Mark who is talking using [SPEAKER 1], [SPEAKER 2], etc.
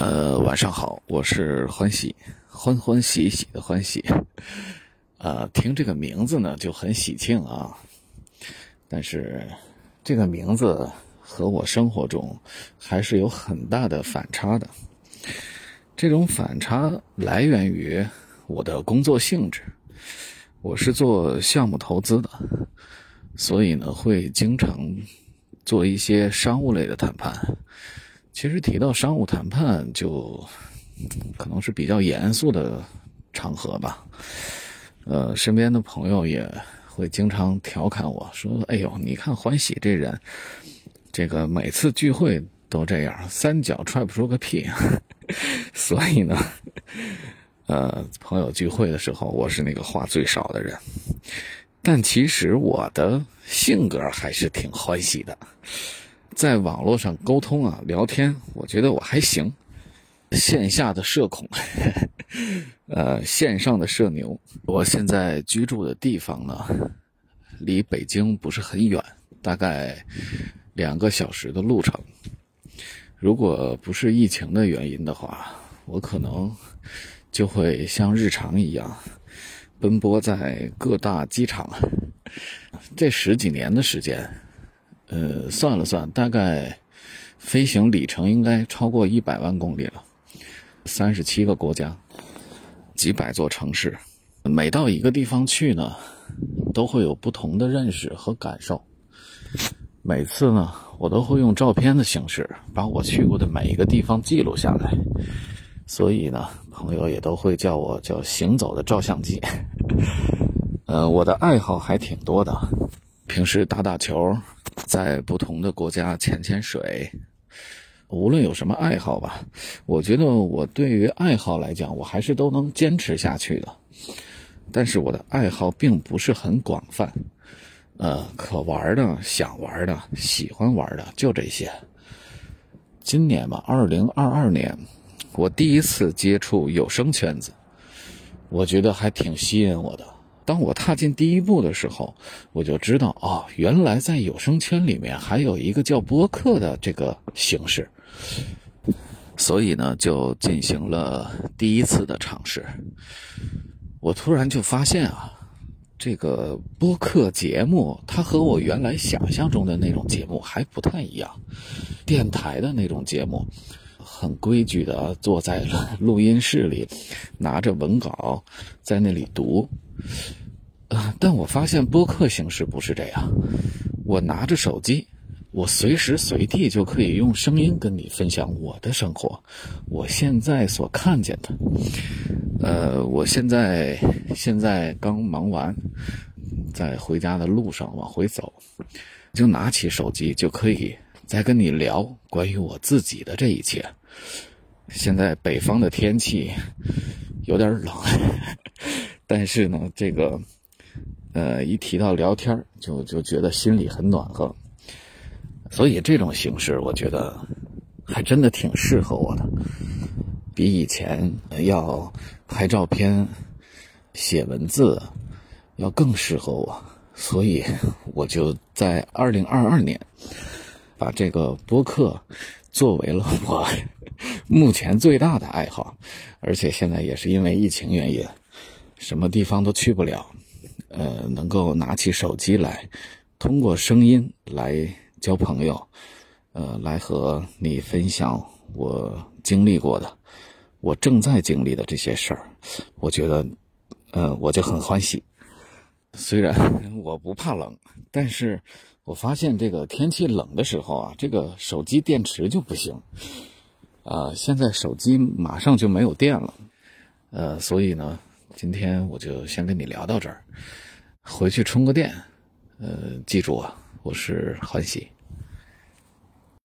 [SPEAKER 1] 呃，晚上好，我是欢喜，欢欢喜喜的欢喜。呃，听这个名字呢就很喜庆啊，但是这个名字和我生活中还是有很大的反差的。这种反差来源于我的工作性质，我是做项目投资的，所以呢会经常做一些商务类的谈判。其实提到商务谈判，就可能是比较严肃的场合吧。呃，身边的朋友也会经常调侃我说：“哎呦，你看欢喜这人，这个每次聚会都这样，三脚踹不出个屁。”所以呢，呃，朋友聚会的时候，我是那个话最少的人。但其实我的性格还是挺欢喜的。在网络上沟通啊，聊天，我觉得我还行。线下的社恐，呃，线上的社牛。我现在居住的地方呢，离北京不是很远，大概两个小时的路程。如果不是疫情的原因的话，我可能就会像日常一样奔波在各大机场。这十几年的时间。呃，算了算，大概飞行里程应该超过一百万公里了，三十七个国家，几百座城市，每到一个地方去呢，都会有不同的认识和感受。每次呢，我都会用照片的形式把我去过的每一个地方记录下来，所以呢，朋友也都会叫我叫“行走的照相机”。呃，我的爱好还挺多的，平时打打球。在不同的国家潜潜水，无论有什么爱好吧，我觉得我对于爱好来讲，我还是都能坚持下去的。但是我的爱好并不是很广泛，呃，可玩的、想玩的、喜欢玩的就这些。今年吧，二零二二年，我第一次接触有声圈子，我觉得还挺吸引我的。当我踏进第一步的时候，我就知道哦，原来在有声圈里面还有一个叫播客的这个形式，所以呢，就进行了第一次的尝试。我突然就发现啊，这个播客节目它和我原来想象中的那种节目还不太一样。电台的那种节目，很规矩的坐在录音室里，拿着文稿在那里读。呃，但我发现播客形式不是这样。我拿着手机，我随时随地就可以用声音跟你分享我的生活，我现在所看见的。呃，我现在现在刚忙完，在回家的路上往回走，就拿起手机就可以再跟你聊关于我自己的这一切。现在北方的天气有点冷，但是呢，这个。呃，一提到聊天就就觉得心里很暖和，所以这种形式我觉得还真的挺适合我的，比以前要拍照片、写文字要更适合我，所以我就在二零二二年把这个播客作为了我目前最大的爱好，而且现在也是因为疫情原因，什么地方都去不了。呃，能够拿起手机来，通过声音来交朋友，呃，来和你分享我经历过的，我正在经历的这些事儿，我觉得，呃，我就很欢喜。虽然 我不怕冷，但是我发现这个天气冷的时候啊，这个手机电池就不行。啊，现在手机马上就没有电了，呃，所以呢。今天我就先跟你聊到这儿，回去充个电。呃，记住啊，我是欢喜。